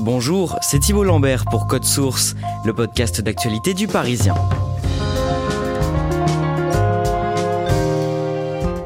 Bonjour, c'est Thibault Lambert pour Code Source, le podcast d'actualité du Parisien.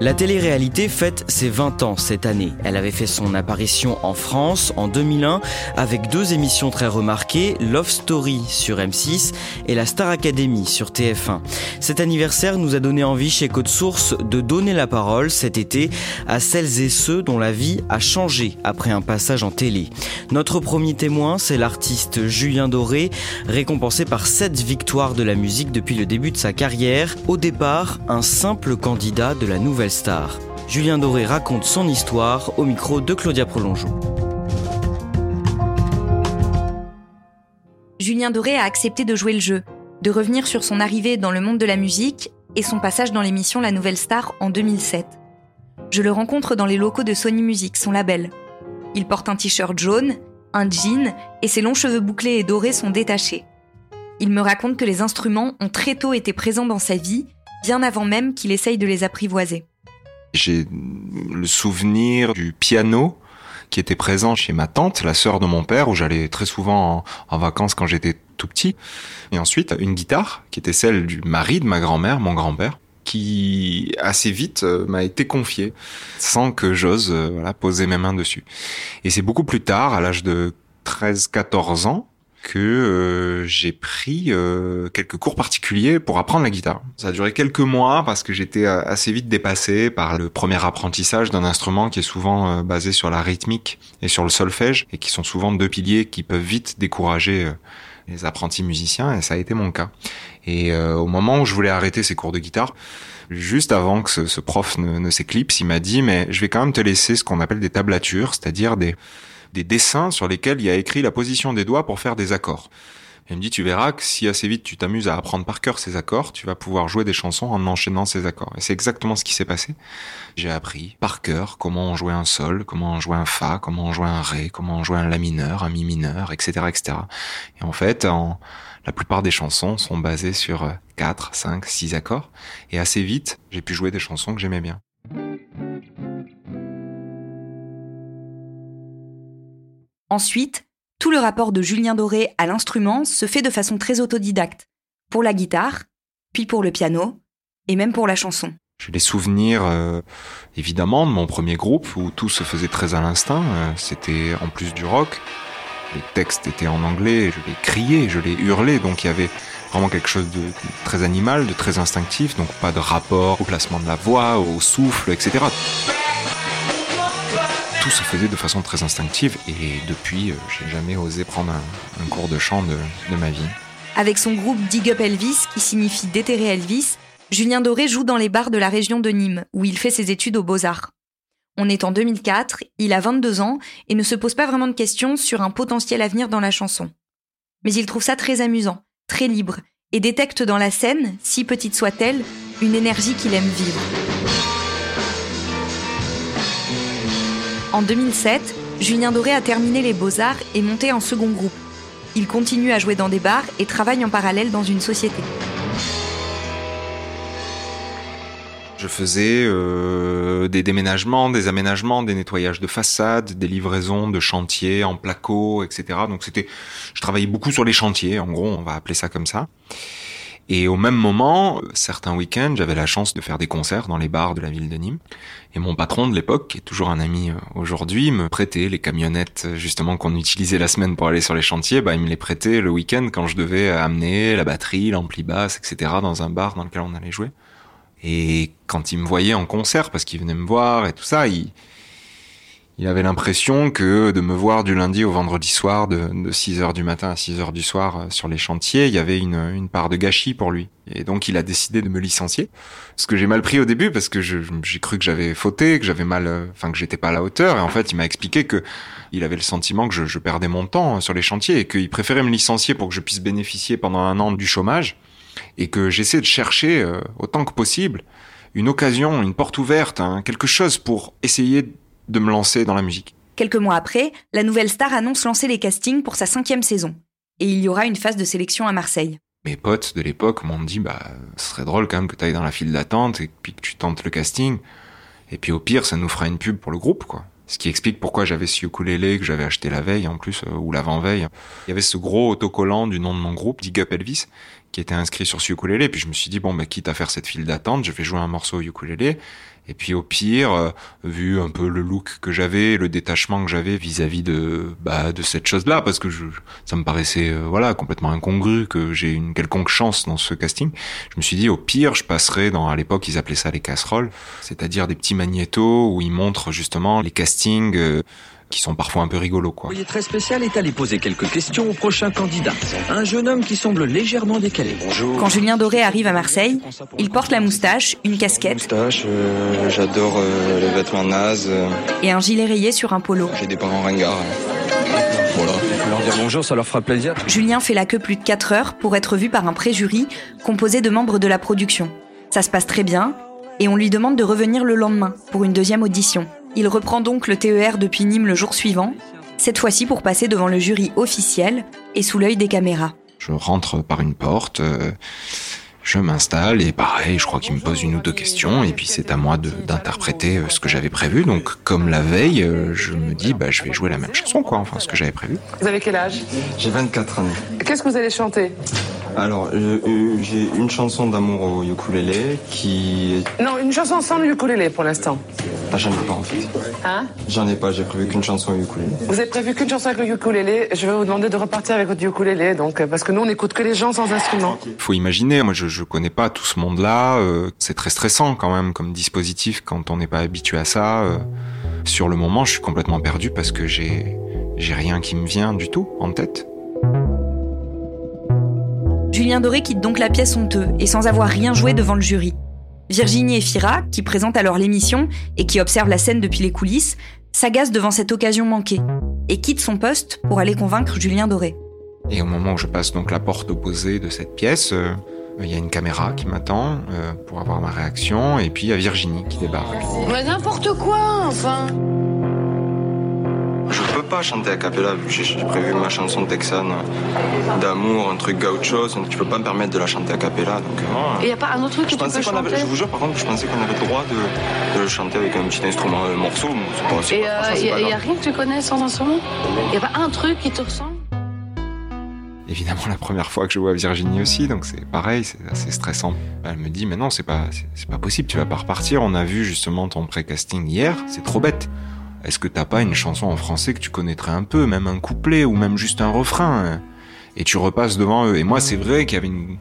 La télé-réalité fête ses 20 ans cette année. Elle avait fait son apparition en France en 2001 avec deux émissions très remarquées, Love Story sur M6 et la Star Academy sur TF1. Cet anniversaire nous a donné envie chez Code Source de donner la parole cet été à celles et ceux dont la vie a changé après un passage en télé. Notre premier témoin, c'est l'artiste Julien Doré, récompensé par sept victoires de la musique depuis le début de sa carrière. Au départ, un simple candidat de la nouvelle Julien Doré raconte son histoire au micro de Claudia Prolongeau. Julien Doré a accepté de jouer le jeu, de revenir sur son arrivée dans le monde de la musique et son passage dans l'émission La Nouvelle Star en 2007. Je le rencontre dans les locaux de Sony Music, son label. Il porte un t-shirt jaune, un jean et ses longs cheveux bouclés et dorés sont détachés. Il me raconte que les instruments ont très tôt été présents dans sa vie, bien avant même qu'il essaye de les apprivoiser. J'ai le souvenir du piano qui était présent chez ma tante, la sœur de mon père, où j'allais très souvent en, vacances quand j'étais tout petit. Et ensuite, une guitare qui était celle du mari de ma grand-mère, mon grand-père, qui assez vite euh, m'a été confiée sans que j'ose euh, voilà, poser mes mains dessus. Et c'est beaucoup plus tard, à l'âge de 13-14 ans, que euh, j'ai pris euh, quelques cours particuliers pour apprendre la guitare. Ça a duré quelques mois parce que j'étais euh, assez vite dépassé par le premier apprentissage d'un instrument qui est souvent euh, basé sur la rythmique et sur le solfège et qui sont souvent deux piliers qui peuvent vite décourager euh, les apprentis musiciens et ça a été mon cas. Et au moment où je voulais arrêter ces cours de guitare, juste avant que ce, ce prof ne, ne s'éclipse, il m'a dit mais je vais quand même te laisser ce qu'on appelle des tablatures, c'est-à-dire des des dessins sur lesquels il y a écrit la position des doigts pour faire des accords. Il me dit, tu verras que si assez vite tu t'amuses à apprendre par cœur ces accords, tu vas pouvoir jouer des chansons en enchaînant ces accords. Et c'est exactement ce qui s'est passé. J'ai appris par cœur comment on jouait un sol, comment on jouait un fa, comment on jouait un ré, comment on jouait un la mineur, un mi mineur, etc., etc. Et en fait, en, la plupart des chansons sont basées sur 4, 5, 6 accords. Et assez vite, j'ai pu jouer des chansons que j'aimais bien. Ensuite, tout le rapport de Julien Doré à l'instrument se fait de façon très autodidacte, pour la guitare, puis pour le piano, et même pour la chanson. J'ai les souvenirs, euh, évidemment, de mon premier groupe où tout se faisait très à l'instinct. Euh, C'était en plus du rock. Les textes étaient en anglais, je les criais, je les hurlais, donc il y avait vraiment quelque chose de très animal, de très instinctif, donc pas de rapport au placement de la voix, au souffle, etc. Tout se faisait de façon très instinctive et depuis, euh, j'ai jamais osé prendre un, cours de chant de, de ma vie. Avec son groupe Dig Up Elvis, qui signifie déterrer Elvis, Julien Doré joue dans les bars de la région de Nîmes, où il fait ses études aux Beaux-Arts. On est en 2004, il a 22 ans et ne se pose pas vraiment de questions sur un potentiel avenir dans la chanson. Mais il trouve ça très amusant, très libre, et détecte dans la scène, si petite soit-elle, une énergie qu'il aime vivre. En 2007, Julien Doré a terminé les Beaux-Arts et monté un second groupe. Il continue à jouer dans des bars et travaille en parallèle dans une société. Je faisais euh, des déménagements, des aménagements, des nettoyages de façades, des livraisons de chantiers en placo, etc. Donc c'était, je travaillais beaucoup sur les chantiers, en gros, on va appeler ça comme ça. Et au même moment, certains week-ends, j'avais la chance de faire des concerts dans les bars de la ville de Nîmes. Et mon patron de l'époque, qui est toujours un ami euh, aujourd'hui, me prêtait les camionnettes justement qu'on utilisait la semaine pour aller sur les chantiers. Bah, il me les prêtait le week-end quand je devais amener la batterie, l'ampli basse, etc. dans un bar dans lequel on allait jouer. Et quand il me voyait en concert, parce qu'il venait me voir et tout ça, il, il avait l'impression que de me voir du lundi au vendredi soir, de, de 6 heures du matin à 6 heures du soir euh, sur les chantiers, il y avait une, une part de gâchis pour lui. Et donc il a décidé de me licencier. Ce que j'ai mal pris au début parce que j'ai cru que j'avais fauté, que j'avais mal, euh, enfin que j'étais pas à la hauteur. Et en fait, il m'a expliqué que il avait le sentiment que je, perdais mon temps hein, sur les chantiers et qu'il préférait me licencier pour que je puisse bénéficier pendant un an du chômage et que j'essaie de chercher euh, autant que possible une occasion, une porte ouverte, hein, quelque chose pour essayer de me lancer dans la musique. Quelques mois après, la nouvelle star annonce lancer les castings pour sa cinquième saison. Et il y aura une phase de sélection à Marseille. Mes potes de l'époque m'ont dit, bah, ce serait drôle quand même que tu ailles dans la file d'attente et puis que tu tentes le casting. Et puis au pire, ça nous fera une pub pour le groupe, quoi. Ce qui explique pourquoi j'avais ce ukulélé que j'avais acheté la veille en plus, euh, ou l'avant-veille. Il y avait ce gros autocollant du nom de mon groupe, Dig Up Elvis, qui était inscrit sur ce ukulélé. Puis je me suis dit, bon, bah, quitte à faire cette file d'attente, je vais jouer un morceau au ukulélé. Et puis au pire, euh, vu un peu le look que j'avais, le détachement que j'avais vis-à-vis de bah, de cette chose-là, parce que je, ça me paraissait euh, voilà complètement incongru que j'ai une quelconque chance dans ce casting. Je me suis dit au pire, je passerai dans à l'époque ils appelaient ça les casseroles, c'est-à-dire des petits magnétos où ils montrent justement les castings. Euh, qui sont parfois un peu rigolos. Quoi. Voyez très spécial est allé poser quelques questions au prochain candidat. Un jeune homme qui semble légèrement décalé. Bonjour. Quand Julien Doré arrive à Marseille, il porte la moustache, une casquette. Moustache, euh, j'adore euh, les vêtements nazes. Euh. Et un gilet rayé sur un polo. J'ai des parents ringards. Voilà. Leur dire bonjour, ça leur fera plaisir. Julien fait la queue plus de 4 heures pour être vu par un pré-jury composé de membres de la production. Ça se passe très bien, et on lui demande de revenir le lendemain pour une deuxième audition. Il reprend donc le TER depuis Nîmes le jour suivant, cette fois-ci pour passer devant le jury officiel et sous l'œil des caméras. Je rentre par une porte, euh, je m'installe et pareil, je crois qu'il me pose une ou deux questions et puis c'est à moi d'interpréter euh, ce que j'avais prévu. Donc comme la veille, euh, je me dis bah je vais jouer la même chanson quoi, enfin ce que j'avais prévu. Vous avez quel âge? J'ai 24 ans. Qu'est-ce que vous allez chanter? Alors, j'ai une chanson d'amour au ukulélé qui... Non, une chanson sans le ukulélé pour l'instant. Ah, j'en ai pas en fait. Hein? J'en ai pas, j'ai prévu qu'une chanson au ukulélé. Vous avez prévu qu'une chanson avec le ukulélé? Je vais vous demander de repartir avec votre ukulélé, donc, parce que nous on n'écoute que les gens sans instrument. Faut imaginer, moi je, je connais pas tout ce monde-là, euh, c'est très stressant quand même comme dispositif quand on n'est pas habitué à ça. Euh. sur le moment, je suis complètement perdu parce que j'ai j'ai rien qui me vient du tout en tête. Julien Doré quitte donc la pièce honteux et sans avoir rien joué devant le jury. Virginie et Fira, qui présentent alors l'émission et qui observent la scène depuis les coulisses, s'agacent devant cette occasion manquée et quittent son poste pour aller convaincre Julien Doré. Et au moment où je passe donc la porte opposée de cette pièce, euh, il y a une caméra qui m'attend euh, pour avoir ma réaction et puis il y a Virginie qui débarque. Mais n'importe quoi, enfin je peux pas chanter a cappella vu que j'ai prévu ma chanson texane d'amour, un truc gaucho. Tu peux pas me permettre de la chanter a cappella. Donc, Et y a pas un autre truc que tu peux chanter Je vous jure, par contre, je pensais qu'on avait le droit de, de, le chanter avec un petit instrument, un morceau. Et il euh, y, a rien que tu connais sans instrument? Il y a pas un truc qui te ressemble? Évidemment la première fois que je vois Virginie aussi, donc c'est pareil, c'est assez stressant. Elle me dit mais non, c'est pas c'est pas possible, tu vas pas repartir. On a vu justement ton pré-casting hier, c'est trop bête. Est-ce que t'as pas une chanson en français que tu connaîtrais un peu, même un couplet ou même juste un refrain hein? Et tu repasses devant eux. Et moi, c'est vrai qu'il y avait une,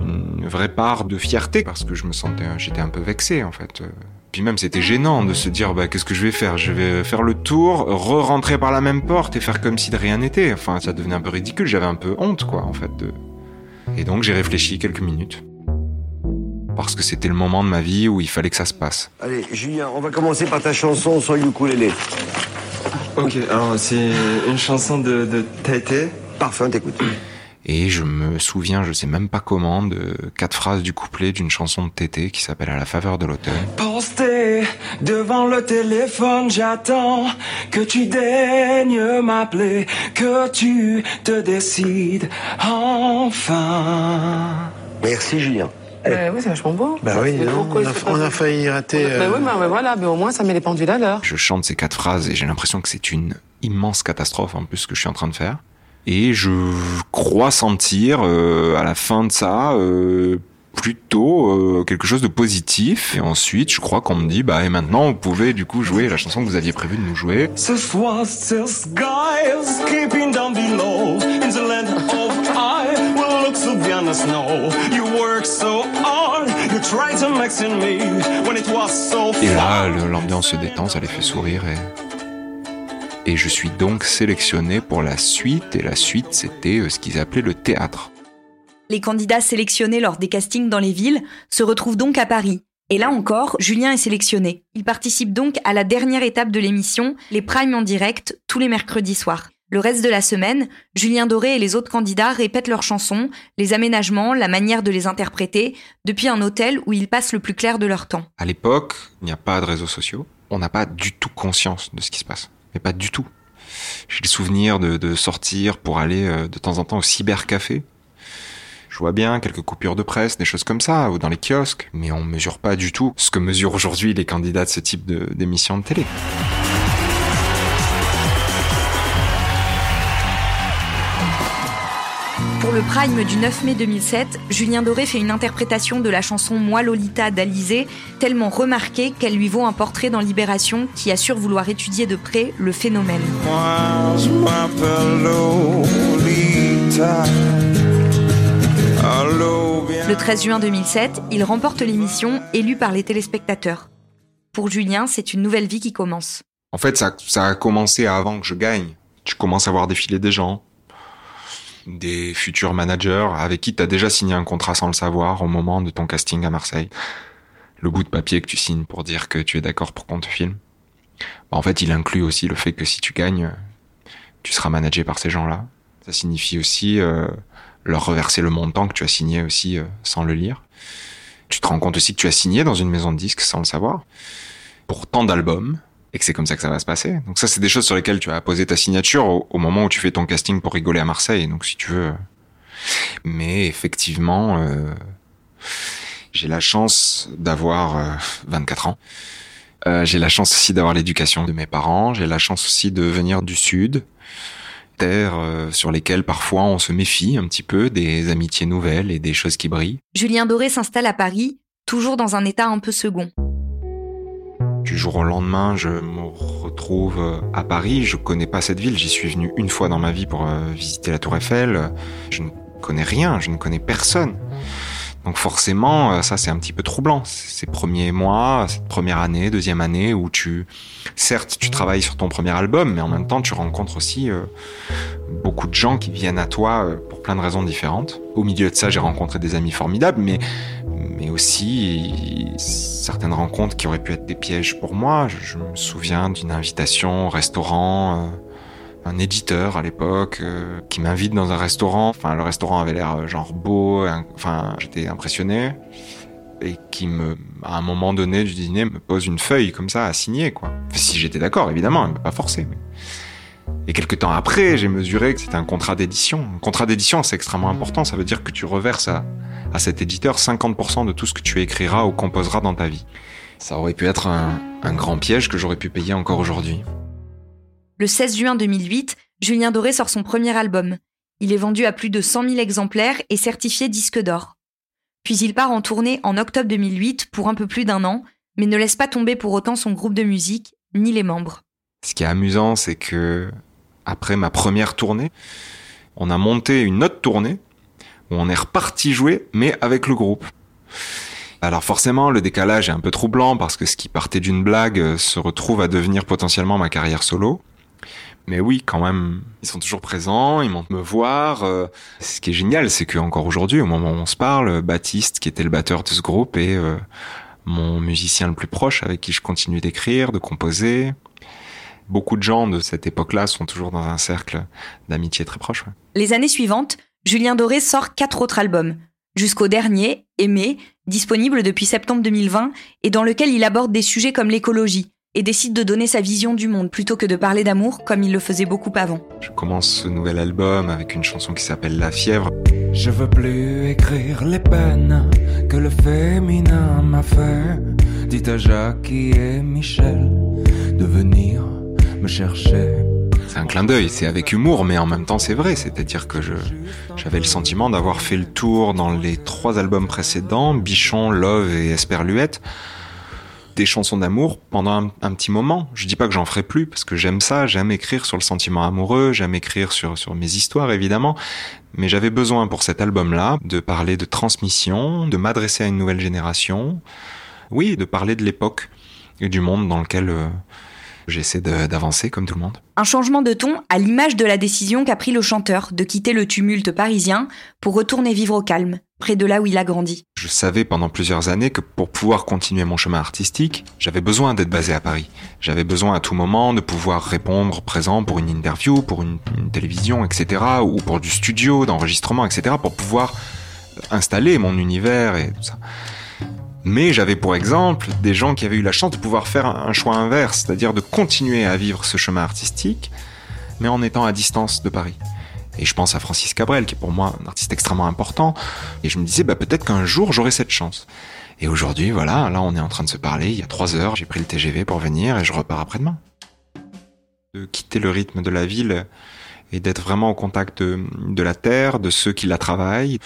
une vraie part de fierté parce que je me sentais, j'étais un peu vexé en fait. Puis même c'était gênant de se dire bah qu'est-ce que je vais faire? Je vais faire le tour, re-rentrer par la même porte et faire comme si de rien n'était. Enfin, ça devenait un peu ridicule. J'avais un peu honte quoi en fait. De... Et donc j'ai réfléchi quelques minutes parce que c'était le moment de ma vie où il fallait que ça se passe. Allez, Julien, on va commencer par ta chanson sur ukulélé. Ok, alors c'est une chanson de, de Tété. Parfait, on t'écoute. Et je me souviens, je sais même pas comment, de quatre phrases du couplet d'une chanson de Tété qui s'appelle À la faveur de l'automne. Posté devant le téléphone, j'attends que tu daignes m'appeler, que tu te décides enfin. Merci Julien. Bah oui, c'est vachement beau. Bah oui, on, a, failli rater. Bah oui, mais voilà, mais au moins ça met les pendules à l'heure. Je chante ces quatre phrases et j'ai l'impression que c'est une immense catastrophe en plus ce que je suis en train de faire. Et je crois sentir à la fin de ça plutôt euh, quelque chose de positif. Et ensuite, je crois qu'on me dit, bah et maintenant, vous pouvez du coup jouer la chanson que vous aviez prévu de nous jouer. Et là, l'ambiance se détend, ça les fait sourire et... Et je suis donc sélectionné pour la suite, et la suite c'était euh, ce qu'ils appelaient le théâtre. Les candidats sélectionnés lors des castings dans les villes se retrouvent donc à Paris. Et là encore, Julien est sélectionné. Il participe donc à la dernière étape de l'émission, les primes en direct, tous les mercredis soirs. Le reste de la semaine, Julien Doré et les autres candidats répètent leurs chansons, les aménagements, la manière de les interpréter, depuis un hôtel où ils passent le plus clair de leur temps. À l'époque, il n'y a pas de réseaux sociaux. On n'a pas du tout conscience de ce qui se passe. Pas du tout. J'ai le souvenir de, sortir pour aller euh, de temps en temps au cybercafé je vois bien quelques coupures de presse, des choses comme ça, ou dans les kiosques, mais on mesure pas du tout ce que mesurent aujourd'hui les candidats de ce type d'émission de télé. Le Prime du 9 mai 2007, Julien Doré fait une interprétation de la chanson Moi Lolita d'Alizé, tellement remarquée qu'elle lui vaut un portrait dans Libération qui assure vouloir étudier de près le phénomène. Moi, je Lolita. Le 13 juin 2007, il remporte l'émission, élu par les téléspectateurs. Pour Julien, c'est une nouvelle vie qui commence. En fait, ça, a commencé avant que je gagne. Tu commences à voir défiler des gens, des futurs managers avec qui tu as déjà signé un contrat sans le savoir au moment de ton casting à Marseille. Le bout de papier que tu signes pour dire que tu es d'accord pour qu'on te filme. Bah, en fait, il inclut aussi le fait que si tu gagnes, tu seras managé par ces gens-là. Ça signifie aussi euh, leur reverser le montant que tu as signé aussi euh, sans le lire. Tu te rends compte aussi que tu as signé dans une maison de disques sans le savoir pour tant d'albums et que c'est comme ça que ça va se passer. Donc ça, c'est des choses sur lesquelles tu as posé ta signature au, moment où tu fais ton casting pour rigoler à Marseille. Donc si tu veux. Mais effectivement, euh, j'ai la chance d'avoir 24 euh, ans. Euh, j'ai la chance aussi d'avoir l'éducation de mes parents. J'ai la chance aussi de venir du Sud terres sur lesquelles parfois on se méfie un petit peu des amitiés nouvelles et des choses qui brillent. Julien Doré s'installe à Paris, toujours dans un état un peu second. Du jour au lendemain, je me retrouve euh, à Paris. Je connais pas cette ville. J'y suis venu une fois dans ma vie pour euh, visiter la Tour Eiffel. Je ne connais rien. Je ne connais personne. Donc forcément, euh, ça c'est un petit peu troublant. Ces premiers mois, cette première année, deuxième année où tu, certes, tu travailles sur ton premier album, mais en même temps tu rencontres aussi beaucoup de gens qui viennent à toi pour plein de raisons différentes. Au milieu de ça, j'ai rencontré des amis formidables, mais mais aussi certaines rencontres qui auraient pu être des pièges pour moi. Je, me souviens d'une invitation au restaurant un éditeur à l'époque euh, qui m'invite dans un restaurant. Enfin, le restaurant avait l'air euh, genre beau. Enfin, j'étais impressionné et qui me, à un moment donné du dîner, me pose une feuille comme ça à signer, quoi. Si j'étais d'accord, évidemment, pas forcé. Et quelques temps après, j'ai mesuré que c'était un contrat d'édition. Un contrat d'édition, c'est extrêmement important. Ça veut dire que tu reverses à, cet éditeur 50% de tout ce que tu écriras ou composeras dans ta vie. Ça aurait pu être un, un grand piège que j'aurais pu payer encore aujourd'hui. Le 16 juin 2008, Julien Doré sort son premier album. Il est vendu à plus de 100 000 exemplaires et certifié disque d'or. Puis il part en tournée en octobre 2008 pour un peu plus d'un an, mais ne laisse pas tomber pour autant son groupe de musique, ni les membres. Ce qui est amusant, c'est que après ma première tournée, on a monté une autre tournée où on est reparti jouer, mais avec le groupe. Alors forcément, le décalage est un peu troublant parce que ce qui partait d'une blague se retrouve à devenir potentiellement ma carrière solo. Mais oui, quand même, ils sont toujours présents, ils montent me voir. Euh, ce qui est génial, c'est que encore aujourd'hui, au moment où on se parle, Baptiste, qui était le batteur de ce groupe, est euh, mon musicien le plus proche, avec qui je continue d'écrire, de composer. Beaucoup de gens de cette époque-là sont toujours dans un cercle d'amitié très proche. Les années suivantes, Julien Doré sort quatre autres albums, jusqu'au dernier, Aimé, disponible depuis septembre 2020, et dans lequel il aborde des sujets comme l'écologie, et décide de donner sa vision du monde plutôt que de parler d'amour comme il le faisait beaucoup avant. Je commence ce nouvel album avec une chanson qui s'appelle La fièvre. Je veux plus écrire les peines que le féminin m'a fait. Dites à Jacques et Michel de venir me c'est un clin d'œil, c'est avec humour, mais en même temps c'est vrai. C'est-à-dire que j'avais le sentiment d'avoir fait le tour dans les trois albums précédents, Bichon, Love et Esperluette, des chansons d'amour pendant un, petit moment. Je dis pas que j'en ferai plus parce que j'aime ça, j'aime écrire sur le sentiment amoureux, j'aime écrire sur sur mes histoires évidemment, mais j'avais besoin pour cet album-là de parler de transmission, de m'adresser à une nouvelle génération, oui, de parler de l'époque et du monde dans lequel euh, j'essaie d'avancer comme tout le monde. Un changement de ton à l'image de la décision qu'a pris le chanteur de quitter le tumulte parisien pour retourner vivre au calme, près de là où il a grandi. Je savais pendant plusieurs années que pour pouvoir continuer mon chemin artistique, j'avais besoin d'être basé à Paris. J'avais besoin à tout moment de pouvoir répondre présent pour une interview, pour une, une télévision, etc., ou pour du studio, d'enregistrement, etc., pour pouvoir installer mon univers et tout ça. Mais j'avais pour exemple des gens qui avaient eu la chance de pouvoir faire un choix inverse, c'est-à-dire de continuer à vivre ce chemin artistique, mais en étant à distance de Paris. Et je pense à Francis Cabrel, qui est pour moi un artiste extrêmement important. Et je me disais, bah, peut-être qu'un jour j'aurai cette chance. Et aujourd'hui, voilà, là on est en train de se parler. Il y a trois heures, j'ai pris le TGV pour venir et je repars après-demain. De quitter le rythme de la ville et d'être vraiment au contact de, de la terre, de ceux qui la travaillent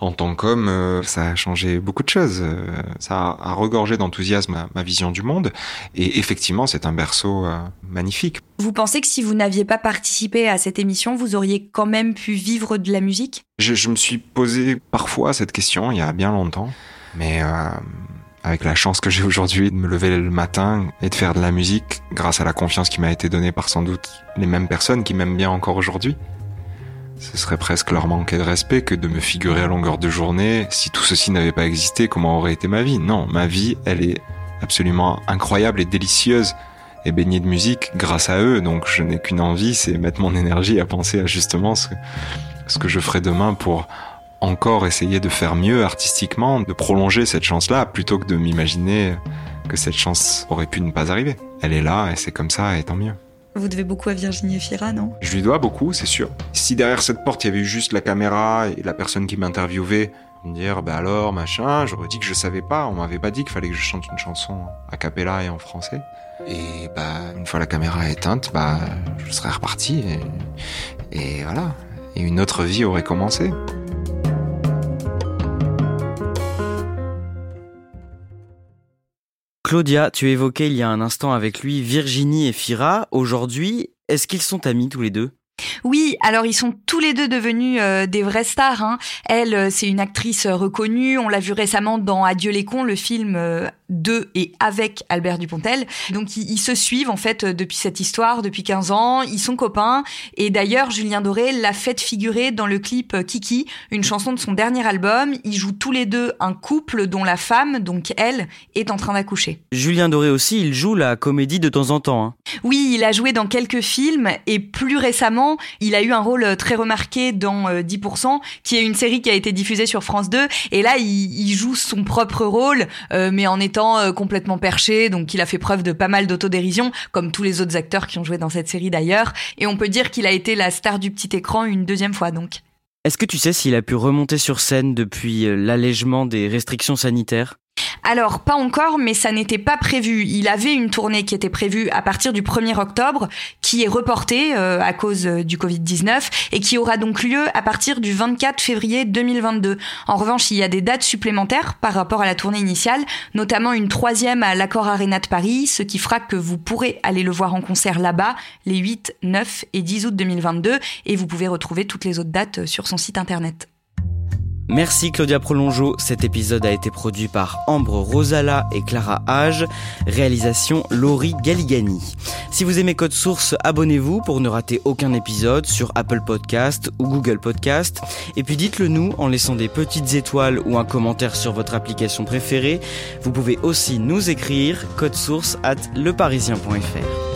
en tant qu'homme, euh, ça a changé beaucoup de choses. Euh, ça a regorgé d'enthousiasme ma, vision du monde. Et effectivement, c'est un berceau euh, magnifique. Vous pensez que si vous n'aviez pas participé à cette émission, vous auriez quand même pu vivre de la musique? Je, je, me suis posé parfois cette question il y a bien longtemps. Mais avec la chance que j'ai aujourd'hui de me lever le matin et de faire de la musique grâce à la confiance qui m'a été donnée par sans doute les mêmes personnes qui m'aiment bien encore aujourd'hui. Ce serait presque leur manquer de respect que de me figurer à longueur de journée. Si tout ceci n'avait pas existé, comment aurait été ma vie? Non, ma vie, elle est absolument incroyable et délicieuse et baignée de musique grâce à eux. Donc je n'ai qu'une envie, c'est mettre mon énergie à penser à justement ce, ce que je ferai demain pour encore essayer de faire mieux artistiquement, de prolonger cette chance-là, plutôt que de m'imaginer que cette chance aurait pu ne pas arriver. Elle est là et c'est comme ça et tant mieux. Vous devez beaucoup à Virginie Fira, non? Je lui dois beaucoup, c'est sûr. Si derrière cette porte, il y avait juste la caméra et la personne qui m'interviewait, me dire, bah alors, machin, j'aurais dit que je savais pas, on m'avait pas dit qu'il fallait que je chante une chanson a cappella et en français. Et bah, une fois la caméra éteinte, bah, je serais reparti et, voilà. Une autre vie aurait commencé. Claudia, tu évoquais il y a un instant avec lui Virginie et Fira. Aujourd'hui, est-ce qu'ils sont amis tous les deux? Oui, alors ils sont tous les deux devenus euh, des vrais stars. Hein. Elle, euh, c'est une actrice euh, reconnue. On l'a vu récemment dans Adieu les cons, le film de et avec Albert Dupontel. Donc ils, se suivent en fait depuis cette histoire, depuis 15 ans. Ils sont copains. Et d'ailleurs, Julien Doré l'a fait figurer dans le clip Kiki, une chanson de son dernier album. Ils jouent tous les deux un couple dont la femme, donc elle, est en train d'accoucher. Julien Doré aussi, il joue la comédie de temps en temps. Hein. Oui, il a joué dans quelques films et plus récemment il a eu un rôle euh, très remarqué dans 10%, euh, qui est une série qui a été diffusée sur France 2. Et là, il, joue son propre rôle, euh, mais en étant complètement perché. Donc, il a fait preuve de pas mal d'autodérision, comme tous les autres acteurs qui ont joué dans cette série d'ailleurs. Et on peut dire qu'il a été la star du petit écran une deuxième fois, donc. Est-ce que tu sais s'il a pu remonter sur scène depuis l'allègement des restrictions sanitaires? Alors, pas encore, mais ça n'était pas prévu. Il avait une tournée qui était prévue à partir du 1er octobre, qui est reportée euh, à cause euh, du Covid-19 et qui aura donc lieu à partir du 24 février 2022. En revanche, il y a des dates supplémentaires par rapport à la tournée initiale, notamment une troisième à l'Accord Arena de Paris, ce qui fera que vous pourrez aller le voir en concert là-bas les 8, 9 et 10 août 2022 et vous pouvez retrouver toutes les autres dates sur son site internet. Merci Claudia Prolongeau. Cet épisode a été produit par Ambre Rosala et Clara Hage. Réalisation Laurie Galigani. Si vous aimez Code Source, abonnez-vous pour ne rater aucun épisode sur Apple Podcast ou Google Podcast. Et puis dites-le nous en laissant des petites étoiles ou un commentaire sur votre application préférée. Vous pouvez aussi nous écrire source at leparisien.fr.